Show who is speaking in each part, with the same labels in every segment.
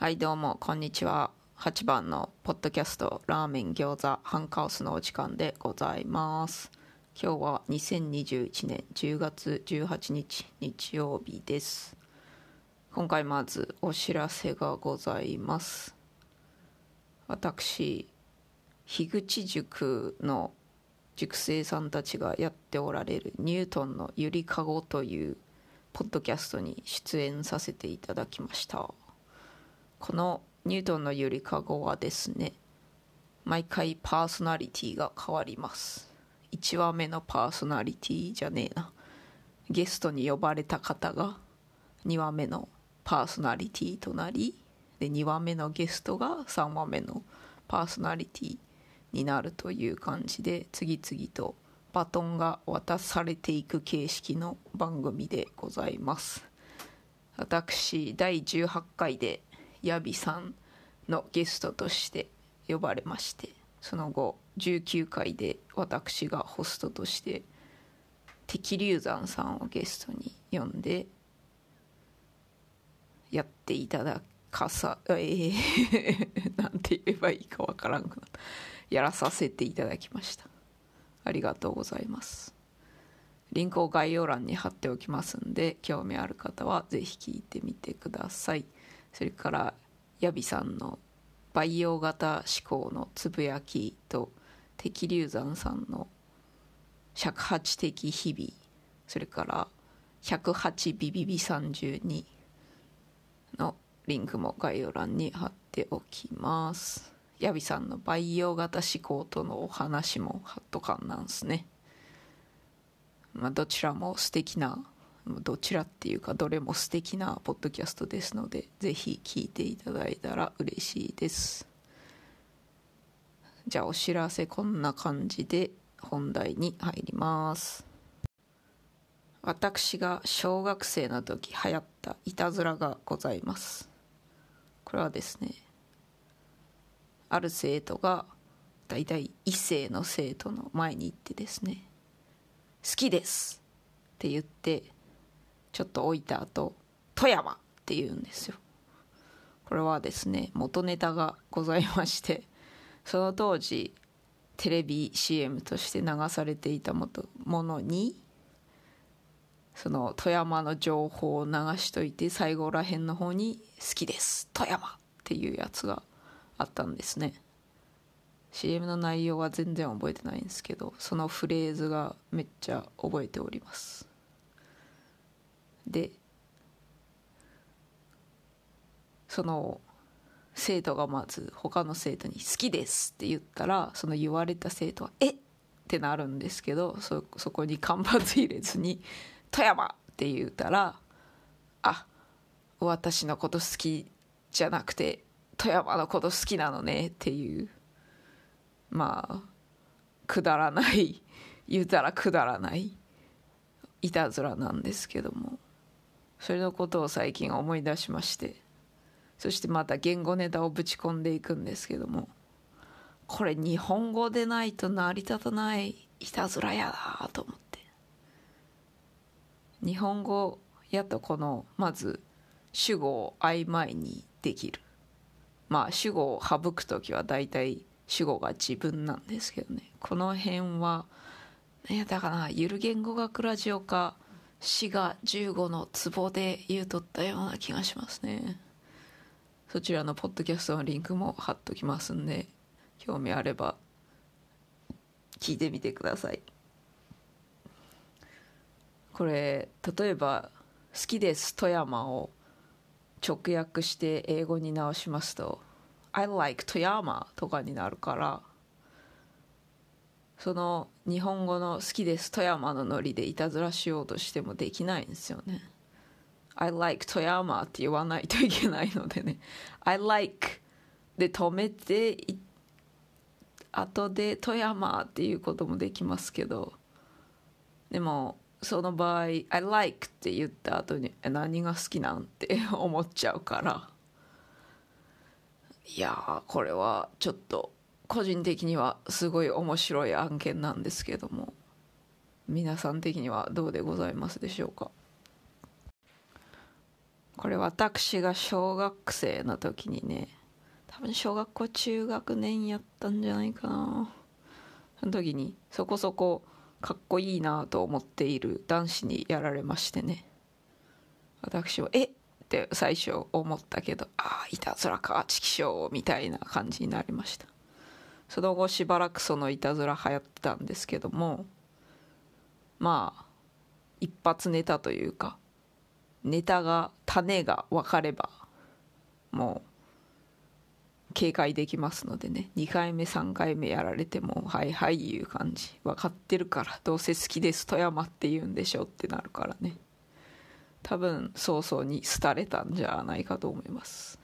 Speaker 1: はいどうもこんにちは。8番のポッドキャストラーメン餃子ハンカオスのお時間でございます。今日は2021年10月18日日曜日です。今回まずお知らせがございます。私樋口塾の塾生さんたちがやっておられるニュートンのゆりかごというポッドキャストに出演させていただきました。このニュートンのゆりかごはですね毎回パーソナリティが変わります。1話目のパーソナリティじゃねえな。ゲストに呼ばれた方が2話目のパーソナリティとなりで2話目のゲストが3話目のパーソナリティになるという感じで次々とバトンが渡されていく形式の番組でございます。私第18回でヤビさんのゲストとして呼ばれましてその後19回で私がホストとして敵流山さんをゲストに呼んでやっていただかさ えー、なんて言えばいいかわからんくなった。やらさせていただきました。ありがとうございます。リンクを概要欄に貼っておきますんで興味ある方は是非聞いてみてください。それからヤビさんの培養型思考のつぶやきと敵流山さんの尺八的日々それから108ビビビ32のリンクも概要欄に貼っておきます。ヤビさんの培養型思考とのお話も貼っとかんなんすね。まあどちらも素敵などちらっていうかどれも素敵なポッドキャストですのでぜひ聞いていただいたら嬉しいです。じゃあお知らせこんな感じで本題に入ります。私が小学生の時流行ったいたずらがございます。これはですねある生徒が大体異性の生徒の前に行ってですね「好きです」って言ってちょっと置いた後富山って言うんですよ。これはですね元ネタがございましてその当時テレビ CM として流されていたものにその富山の情報を流しといて最後らへんの方に「好きです富山」っていうやつがあったんですね。CM の内容は全然覚えてないんですけどそのフレーズがめっちゃ覚えております。でその生徒がまず他の生徒に「好きです」って言ったらその言われた生徒は「え？っ!」ってなるんですけどそこに間髪入れずに「富山!」って言うたら「あ私のこと好きじゃなくて富山のこと好きなのね」っていうまあくだらない言うたらくだらないいたずらなんですけどもそれのことを最近思い出しましてそしてまた言語ネタをぶち込んでいくんですけどもこれ日本語でないと成り立たないいたずらやなと思って。日本語やとこのまず主語を曖昧にできる。まあ主語を省く時は大体主語が自分なんですけどね。この辺は何やったかなゆる言語学ラジオか滋賀15のツボで言うとったような気がしますね。そちらのポッドキャストのリンクも貼っときますんで興味あれば聞いてみてください。これ例えば「好きです富山」を直訳して英語に直しますと「I like 富山」とかになるからその日本語の「好きです富山」のノリでいたずらしようとしてもできないんですよね。I like 富山って言わないといけないのでね。I like で止めて後で富山っていうこともできますけど。でもその場合 I like って言った後に何が好きなんて思っちゃうから。いやこれはちょっと個人的にはすごい面白い案件なんですけども皆さん的にはどうでございますでしょうか？これ私が小学生の時にね多分小学校中学年やったんじゃないかな。その時にそこそこかっこいいなと思っている男子にやられましてね。私は「え？っ!」って最初思ったけど「ああいたずらかチキショー」みたいな感じになりました。その後しばらくそのいたずら流行ってたんですけどもまあ一発ネタというかネタが種が分かればもう警戒できますのでね2回目3回目やられてもはいはいいう感じ。分かってるからどうせ好きです富山って言うんでしょってなるからね。多分早々に廃れたんじゃないかと思います。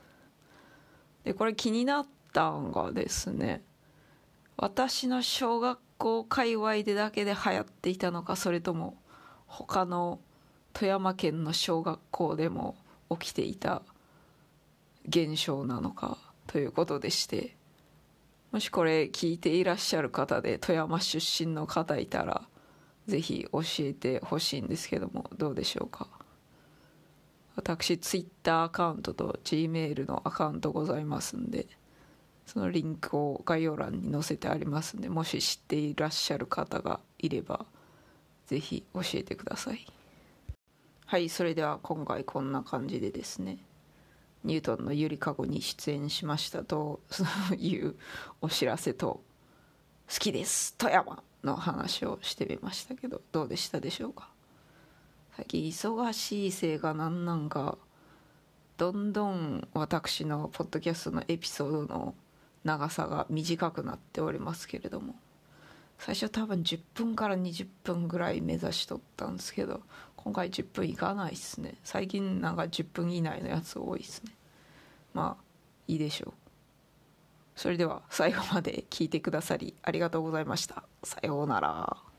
Speaker 1: でこれ気になったんがですね私の小学校界隈でだけで流行っていたのかそれとも他の富山県の小学校でも起きていた現象なのかということでしてもしこれ聞いていらっしゃる方で富山出身の方いたらぜひ教えてほしいんですけどもどうでしょうか。私ツイッターアカウントと G メールのアカウントございますんでそのリンクを概要欄に載せてありますんでもし知っていらっしゃる方がいればぜひ教えてください。はいそれでは今回こんな感じでですねニュートンのゆりかごに出演しましたというお知らせと「好きです富山」の話をしてみましたけどどうでしたでしょうか？最近忙しいせいが何なんかどんどん私のポッドキャストのエピソードの長さが短くなっておりますけれども。最初多分10分から20分ぐらい目指しとったんですけど今回10分いかないっすね。最近なんか10分以内のやつ多いっすね。まあいいでしょう。それでは最後まで聞いてくださりありがとうございました。さようなら。